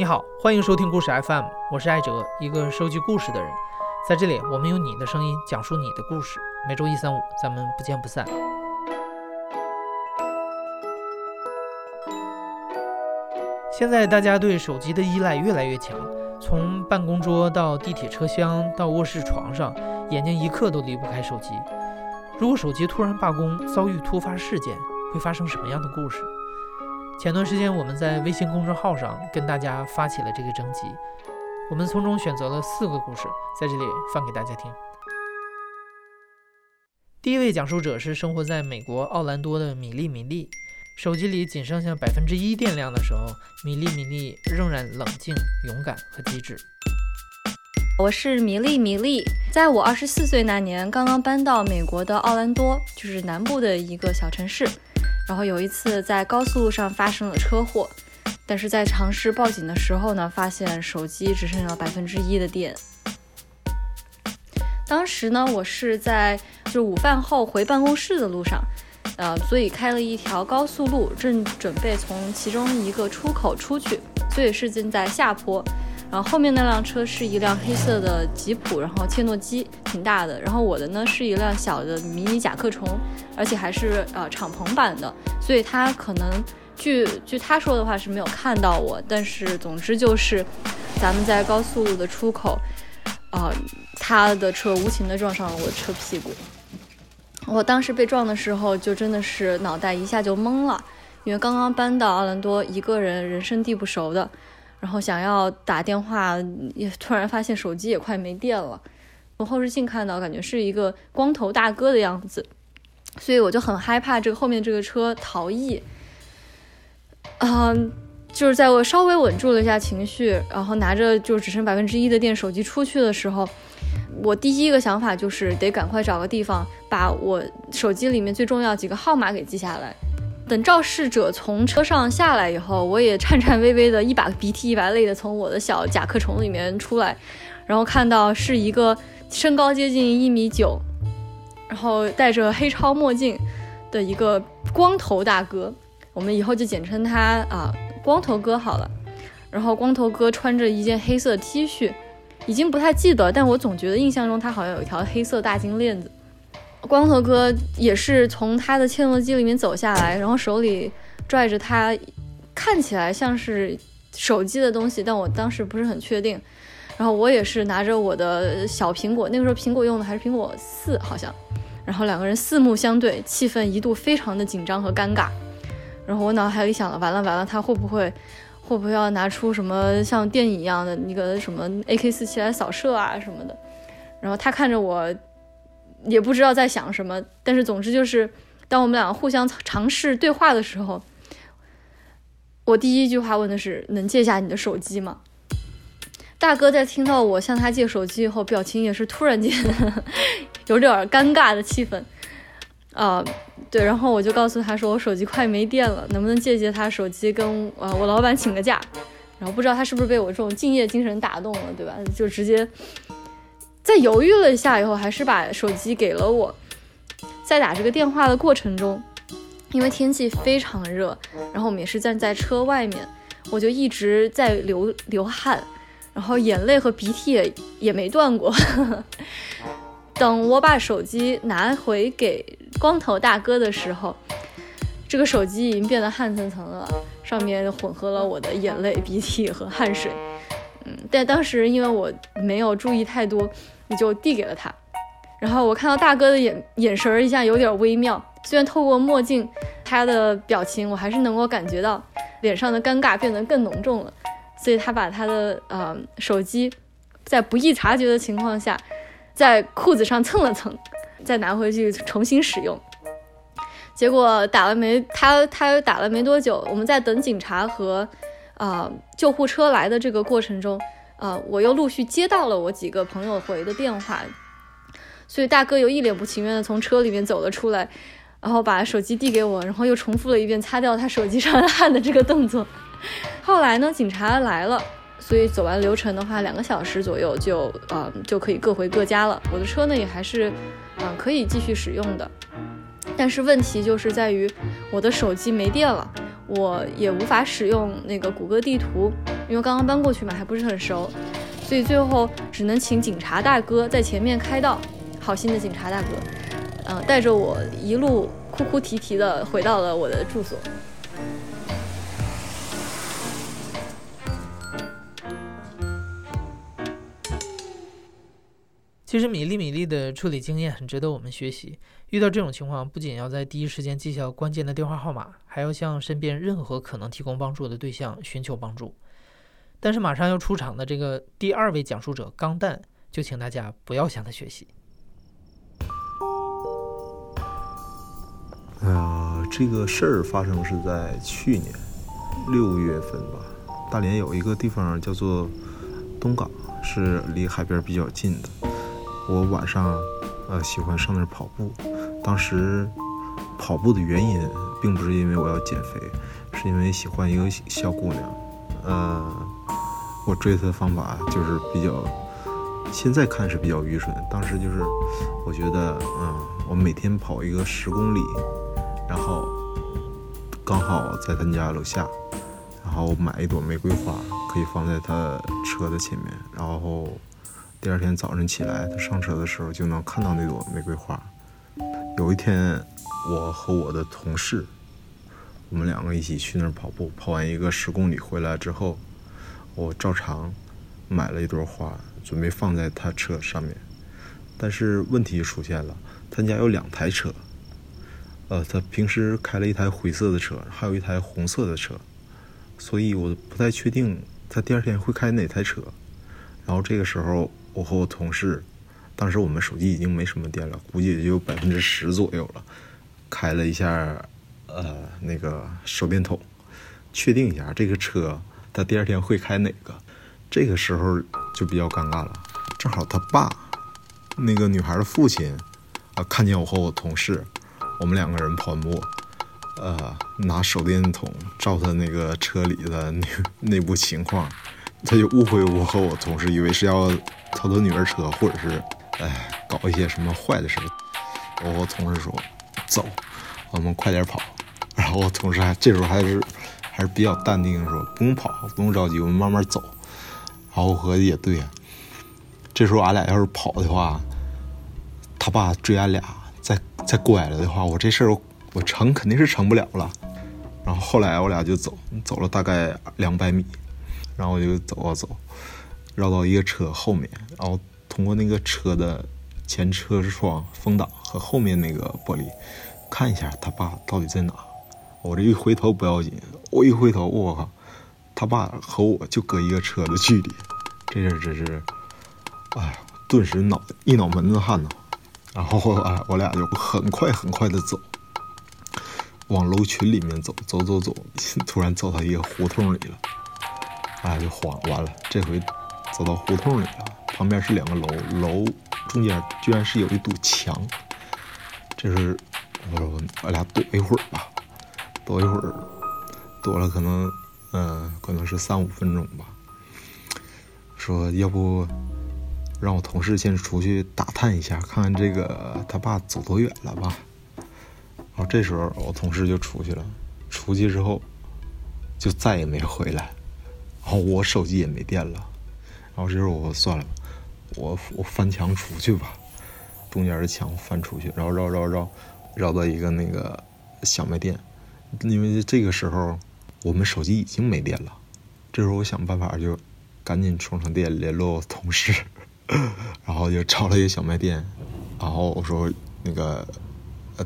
你好，欢迎收听故事 FM，我是艾哲，一个收集故事的人。在这里，我们用你的声音讲述你的故事。每周一、三、五，咱们不见不散。现在大家对手机的依赖越来越强，从办公桌到地铁车厢到卧室床上，眼睛一刻都离不开手机。如果手机突然罢工，遭遇突发事件，会发生什么样的故事？前段时间，我们在微信公众号上跟大家发起了这个征集，我们从中选择了四个故事，在这里放给大家听。第一位讲述者是生活在美国奥兰多的米粒米粒，手机里仅剩下百分之一电量的时候，米粒米粒仍然冷静、勇敢和机智。我是米粒米粒，在我二十四岁那年，刚刚搬到美国的奥兰多，就是南部的一个小城市。然后有一次在高速路上发生了车祸，但是在尝试报警的时候呢，发现手机只剩下百分之一的电。当时呢，我是在就午饭后回办公室的路上，呃，所以开了一条高速路，正准备从其中一个出口出去，所以是正在下坡。然后后面那辆车是一辆黑色的吉普，然后切诺基挺大的。然后我的呢是一辆小的迷你甲壳虫，而且还是呃敞篷版的，所以他可能据据他说的话是没有看到我。但是总之就是，咱们在高速路的出口，啊，他的车无情的撞上了我的车屁股。我当时被撞的时候就真的是脑袋一下就懵了，因为刚刚搬到奥兰多，一个人人生地不熟的。然后想要打电话，也突然发现手机也快没电了。从后视镜看到，感觉是一个光头大哥的样子，所以我就很害怕这个后面这个车逃逸。嗯，就是在我稍微稳住了一下情绪，然后拿着就只剩百分之一的电手机出去的时候，我第一个想法就是得赶快找个地方把我手机里面最重要几个号码给记下来。等肇事者从车上下来以后，我也颤颤巍巍的一把鼻涕一把泪的从我的小甲壳虫里面出来，然后看到是一个身高接近一米九，然后戴着黑超墨镜的一个光头大哥，我们以后就简称他啊光头哥好了。然后光头哥穿着一件黑色 T 恤，已经不太记得，但我总觉得印象中他好像有一条黑色大金链子。光头哥也是从他的切诺基里面走下来，然后手里拽着他看起来像是手机的东西，但我当时不是很确定。然后我也是拿着我的小苹果，那个时候苹果用的还是苹果四好像。然后两个人四目相对，气氛一度非常的紧张和尴尬。然后我脑海里想了，完了完了，他会不会会不会要拿出什么像电影一样的那个什么 AK 四七来扫射啊什么的？然后他看着我。也不知道在想什么，但是总之就是，当我们两个互相尝试对话的时候，我第一句话问的是：“能借下你的手机吗？”大哥在听到我向他借手机以后，表情也是突然间 有点尴尬的气氛。啊，对，然后我就告诉他说：“我手机快没电了，能不能借借他手机跟呃我老板请个假？”然后不知道他是不是被我这种敬业精神打动了，对吧？就直接。在犹豫了一下以后，还是把手机给了我。在打这个电话的过程中，因为天气非常热，然后我们也是站在车外面，我就一直在流流汗，然后眼泪和鼻涕也也没断过。等我把手机拿回给光头大哥的时候，这个手机已经变得汗涔涔了，上面混合了我的眼泪、鼻涕和汗水。但当时因为我没有注意太多，你就递给了他。然后我看到大哥的眼眼神一下有点微妙，虽然透过墨镜，他的表情我还是能够感觉到脸上的尴尬变得更浓重了。所以他把他的呃手机在不易察觉的情况下，在裤子上蹭了蹭，再拿回去重新使用。结果打了没他他打了没多久，我们在等警察和。啊，救护车来的这个过程中，啊，我又陆续接到了我几个朋友回的电话，所以大哥又一脸不情愿的从车里面走了出来，然后把手机递给我，然后又重复了一遍擦掉他手机上的汗的这个动作。后来呢，警察来了，所以走完流程的话，两个小时左右就啊就可以各回各家了。我的车呢也还是啊可以继续使用的，但是问题就是在于我的手机没电了。我也无法使用那个谷歌地图，因为刚刚搬过去嘛，还不是很熟，所以最后只能请警察大哥在前面开道。好心的警察大哥，嗯，带着我一路哭哭啼啼的回到了我的住所。其实米粒米粒的处理经验很值得我们学习。遇到这种情况，不仅要在第一时间记下关键的电话号码，还要向身边任何可能提供帮助的对象寻求帮助。但是马上要出场的这个第二位讲述者钢蛋，就请大家不要向他学习。呃，这个事儿发生是在去年六月份吧。大连有一个地方叫做东港，是离海边比较近的。我晚上，呃，喜欢上那儿跑步。当时跑步的原因，并不是因为我要减肥，是因为喜欢一个小姑娘。呃，我追她的方法就是比较，现在看是比较愚蠢。当时就是，我觉得，嗯，我每天跑一个十公里，然后刚好在她家楼下，然后买一朵玫瑰花，可以放在她车的前面，然后。第二天早晨起来，他上车的时候就能看到那朵玫瑰花。有一天，我和我的同事，我们两个一起去那儿跑步，跑完一个十公里回来之后，我照常买了一朵花，准备放在他车上面。但是问题出现了，他家有两台车，呃，他平时开了一台灰色的车，还有一台红色的车，所以我不太确定他第二天会开哪台车。然后这个时候。我和我同事，当时我们手机已经没什么电了，估计也就百分之十左右了。开了一下，呃，那个手电筒，确定一下这个车他第二天会开哪个。这个时候就比较尴尬了，正好他爸，那个女孩的父亲，啊，看见我和我同事，我们两个人跑步，呃，拿手电筒照他那个车里的那 内部情况。他就误会我和我同事，以为是要偷他女儿车，或者是哎搞一些什么坏的事我和同事说：“走，我们快点跑。”然后我同事还这时候还是还是比较淡定，说：“不用跑，不用着急，我们慢慢走。”然后我合计也对，这时候俺俩要是跑的话，他爸追俺俩，再再拐了的话，我这事儿我成肯定是成不了了。然后后来我俩就走，走了大概两百米。然后我就走啊走，绕到一个车后面，然后通过那个车的前车窗风挡和后面那个玻璃，看一下他爸到底在哪。我这一回头不要紧，我一回头，我靠，他爸和我就隔一个车的距离。这事真是，哎，顿时脑一脑门子汗呐。然后哎，我俩就很快很快的走，往楼群里面走，走走走，突然走到一个胡同里了。哎，就慌完了。这回走到胡同里了，旁边是两个楼，楼中间居然是有一堵墙。这是我说我俩躲一会儿吧，躲一会儿，躲了可能嗯，可能是三五分钟吧。说要不让我同事先出去打探一下，看看这个他爸走多远了吧。然后这时候我同事就出去了，出去之后就再也没回来。然后我手机也没电了，然后这时候我算了，我我翻墙出去吧，中间的墙翻出去，然后绕绕绕，绕到一个那个小卖店，因为这个时候我们手机已经没电了，这时候我想办法就赶紧充上电联络同事，然后就找了一个小卖店，然后我说那个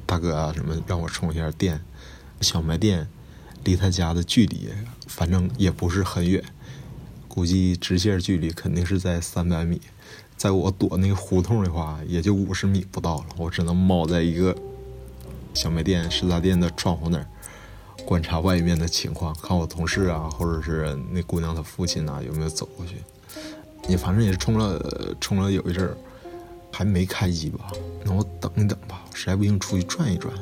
大哥啊什么让我充一下电，小卖店。离他家的距离，反正也不是很远，估计直线距离肯定是在三百米。在我躲那个胡同的话，也就五十米不到了。我只能猫在一个小卖店、食杂店的窗户那儿，观察外面的情况，看我同事啊，或者是那姑娘她父亲呐有没有走过去。你反正也是冲了冲了有一阵儿，还没开机吧？那我等一等吧，实在不行出去转一转。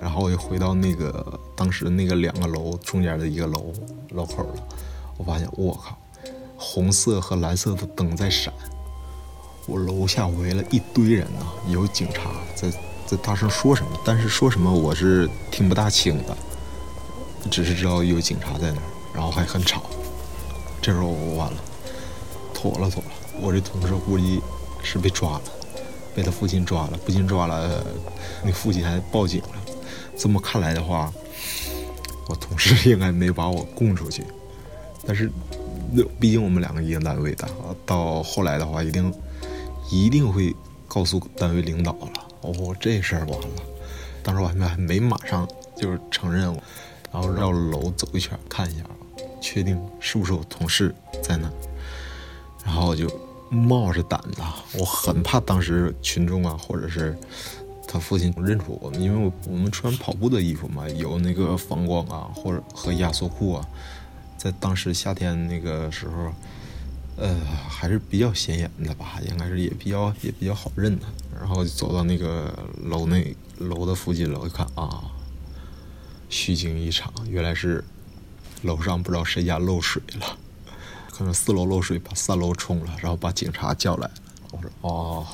然后我又回到那个当时那个两个楼中间的一个楼楼口了，我发现我靠，红色和蓝色的灯在闪，我楼下围了一堆人呐，有警察在在大声说什么，但是说什么我是听不大清的。只是知道有警察在那儿，然后还很吵。这时候我完了，妥了妥了，我这同事估计是被抓了，被他父亲抓了，不仅抓了，那父亲还报警了。这么看来的话，我同事应该没把我供出去。但是，那毕竟我们两个一个单位的，到后来的话，一定一定会告诉单位领导了。哦，这事儿完了。当时我还没还没马上就是承认我，然后绕楼走一圈看一下，确定是不是我同事在那。然后我就冒着胆子，我很怕当时群众啊，或者是他父亲认出我们，因为我我们穿跑步的衣服嘛，有那个反光啊，或者和压缩裤啊。在当时夏天那个时候，呃，还是比较显眼的吧，应该是也比较也比较好认的。然后走到那个楼内楼的附近了，我一看啊，虚惊一场，原来是楼上不知道谁家漏水了，可能四楼漏水把三楼冲了，然后把警察叫来。我说哦，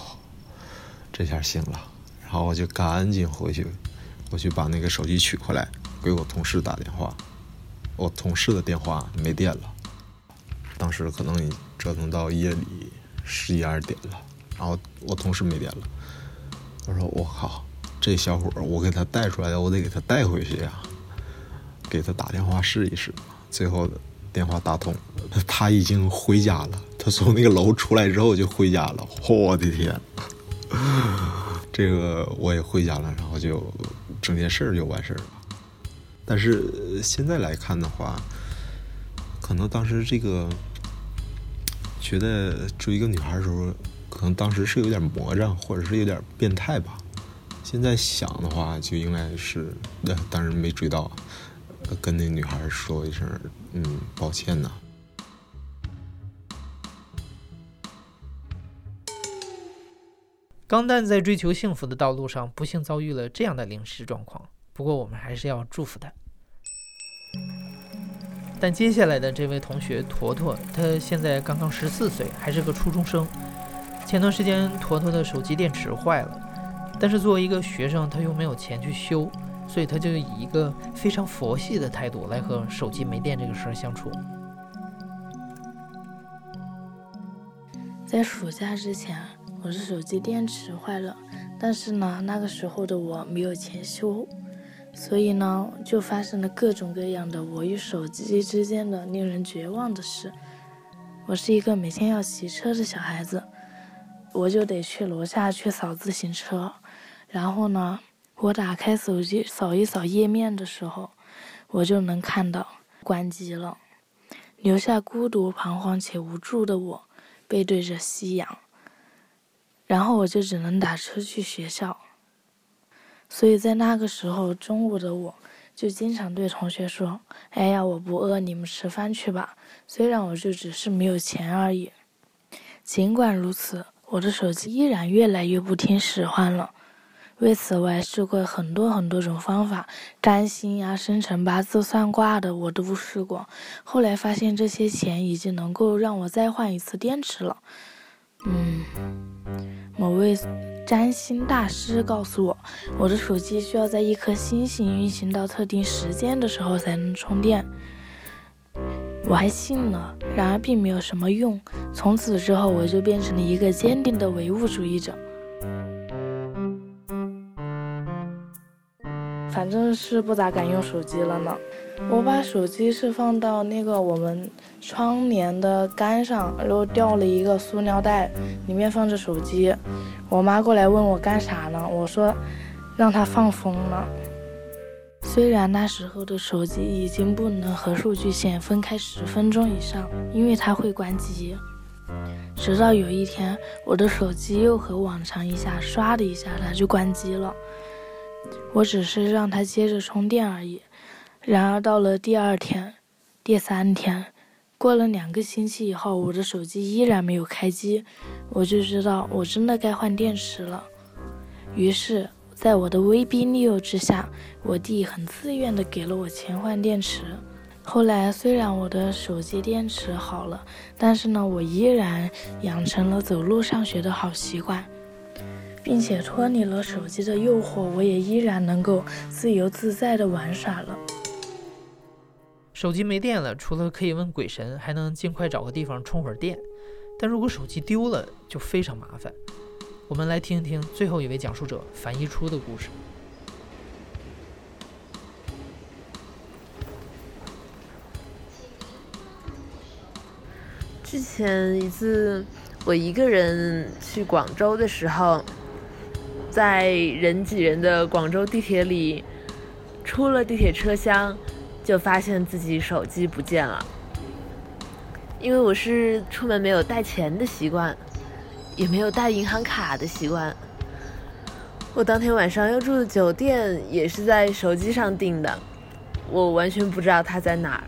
这下行了，然后我就赶紧回去，我去把那个手机取回来，给我同事打电话。我同事的电话没电了，当时可能折腾到夜里十一二点了，然后我同事没电了，我说我靠，这小伙我给他带出来的，我得给他带回去呀，给他打电话试一试，最后电话打通，他已经回家了，他从那个楼出来之后就回家了，我的天，这个我也回家了，然后就整件事就完事儿了。但是现在来看的话，可能当时这个觉得追一个女孩的时候，可能当时是有点魔怔，或者是有点变态吧。现在想的话，就应该是当时没追到，跟那女孩说一声，嗯，抱歉呐。钢蛋在追求幸福的道路上，不幸遭遇了这样的临时状况。不过我们还是要祝福他。但接下来的这位同学坨坨，他现在刚刚十四岁，还是个初中生。前段时间坨坨的手机电池坏了，但是作为一个学生，他又没有钱去修，所以他就以一个非常佛系的态度来和手机没电这个事儿相处。在暑假之前，我的手机电池坏了，但是呢，那个时候的我没有钱修。所以呢，就发生了各种各样的我与手机之间的令人绝望的事。我是一个每天要骑车的小孩子，我就得去楼下去扫自行车。然后呢，我打开手机扫一扫页面的时候，我就能看到关机了，留下孤独、彷徨且无助的我，背对着夕阳。然后我就只能打车去学校。所以在那个时候，中午的我就经常对同学说：“哎呀，我不饿，你们吃饭去吧。”虽然我就只是没有钱而已。尽管如此，我的手机依然越来越不听使唤了。为此，我还试过很多很多种方法，占星呀、生辰八字、算卦的，我都试过。后来发现，这些钱已经能够让我再换一次电池了。嗯，某位占星大师告诉我，我的手机需要在一颗星星运行到特定时间的时候才能充电。我还信了，然而并没有什么用。从此之后，我就变成了一个坚定的唯物主义者。反正是不咋敢用手机了呢。我把手机是放到那个我们窗帘的杆上，然后掉了一个塑料袋，里面放着手机。我妈过来问我干啥呢？我说让它放风了。虽然那时候的手机已经不能和数据线分开十分钟以上，因为它会关机。直到有一天，我的手机又和往常一下唰的一下，它就关机了。我只是让它接着充电而已。然而到了第二天、第三天，过了两个星期以后，我的手机依然没有开机，我就知道我真的该换电池了。于是，在我的威逼利诱之下，我弟很自愿地给了我钱换电池。后来，虽然我的手机电池好了，但是呢，我依然养成了走路上学的好习惯。并且脱离了手机的诱惑，我也依然能够自由自在地玩耍了。手机没电了，除了可以问鬼神，还能尽快找个地方充会儿电。但如果手机丢了，就非常麻烦。我们来听一听最后一位讲述者樊一初的故事。之前一次，我一个人去广州的时候，在人挤人的广州地铁里，出了地铁车厢，就发现自己手机不见了。因为我是出门没有带钱的习惯。也没有带银行卡的习惯。我当天晚上要住的酒店也是在手机上订的，我完全不知道它在哪儿。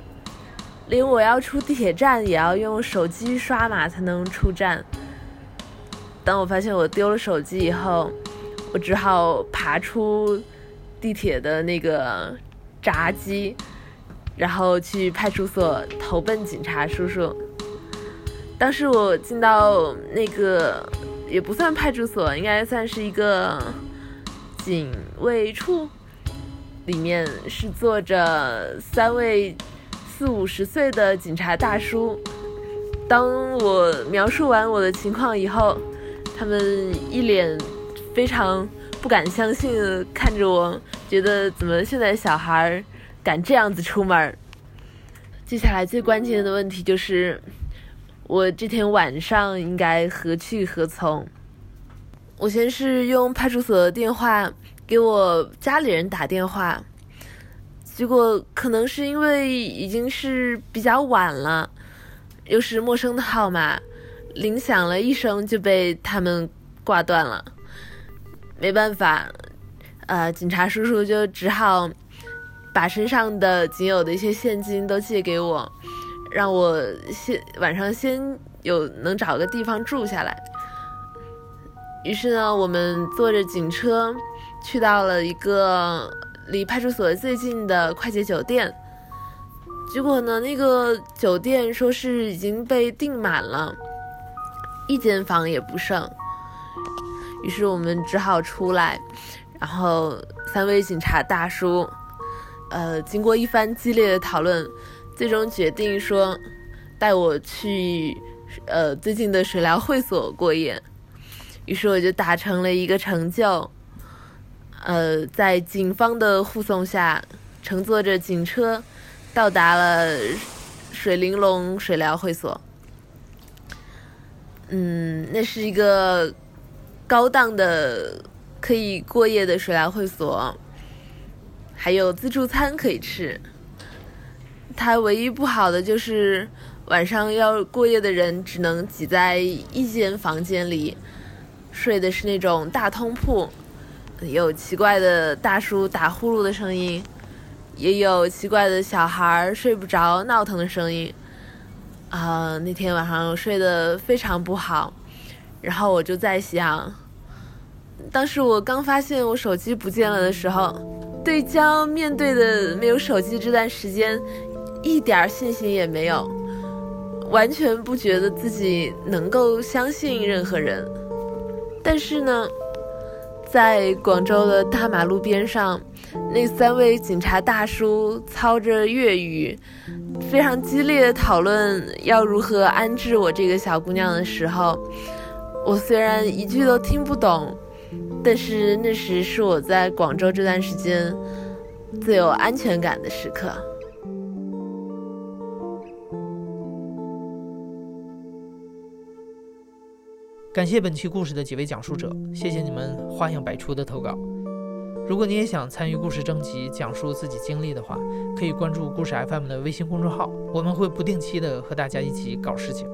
连我要出地铁站也要用手机刷码才能出站。当我发现我丢了手机以后，我只好爬出地铁的那个闸机，然后去派出所投奔警察叔叔。当时我进到那个也不算派出所，应该算是一个警卫处，里面是坐着三位四五十岁的警察大叔。当我描述完我的情况以后，他们一脸非常不敢相信的看着我，觉得怎么现在小孩儿敢这样子出门？接下来最关键的问题就是。我这天晚上应该何去何从？我先是用派出所的电话给我家里人打电话，结果可能是因为已经是比较晚了，又是陌生的号码，铃响了一声就被他们挂断了。没办法，呃，警察叔叔就只好把身上的仅有的一些现金都借给我。让我先晚上先有能找个地方住下来。于是呢，我们坐着警车去到了一个离派出所最近的快捷酒店。结果呢，那个酒店说是已经被订满了，一间房也不剩。于是我们只好出来，然后三位警察大叔，呃，经过一番激烈的讨论。最终决定说，带我去，呃，最近的水疗会所过夜。于是我就达成了一个成就，呃，在警方的护送下，乘坐着警车，到达了水玲珑水疗会所。嗯，那是一个高档的可以过夜的水疗会所，还有自助餐可以吃。它唯一不好的就是晚上要过夜的人只能挤在一间房间里，睡的是那种大通铺，有奇怪的大叔打呼噜的声音，也有奇怪的小孩睡不着闹腾的声音。啊，那天晚上睡得非常不好，然后我就在想，当时我刚发现我手机不见了的时候，对将面对的没有手机这段时间。一点信心也没有，完全不觉得自己能够相信任何人。但是呢，在广州的大马路边上，那三位警察大叔操着粤语，非常激烈的讨论要如何安置我这个小姑娘的时候，我虽然一句都听不懂，但是那时是我在广州这段时间最有安全感的时刻。感谢本期故事的几位讲述者，谢谢你们花样百出的投稿。如果你也想参与故事征集，讲述自己经历的话，可以关注故事 FM 的微信公众号，我们会不定期的和大家一起搞事情。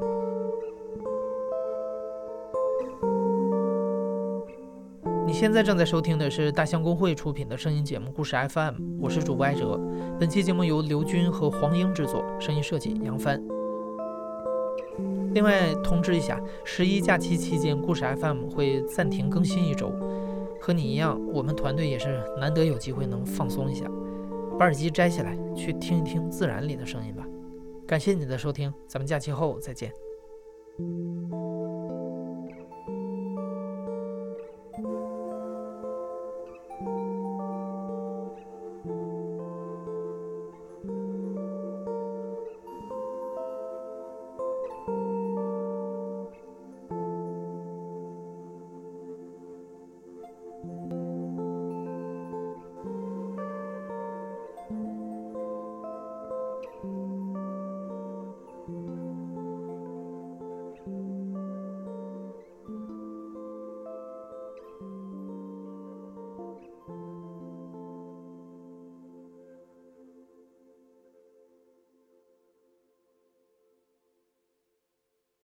现在正在收听的是大象公会出品的声音节目《故事 FM》，我是主播艾哲。本期节目由刘军和黄英制作，声音设计杨帆。另外通知一下，十一假期期间，故事 FM 会暂停更新一周。和你一样，我们团队也是难得有机会能放松一下，把耳机摘下来，去听一听自然里的声音吧。感谢你的收听，咱们假期后再见。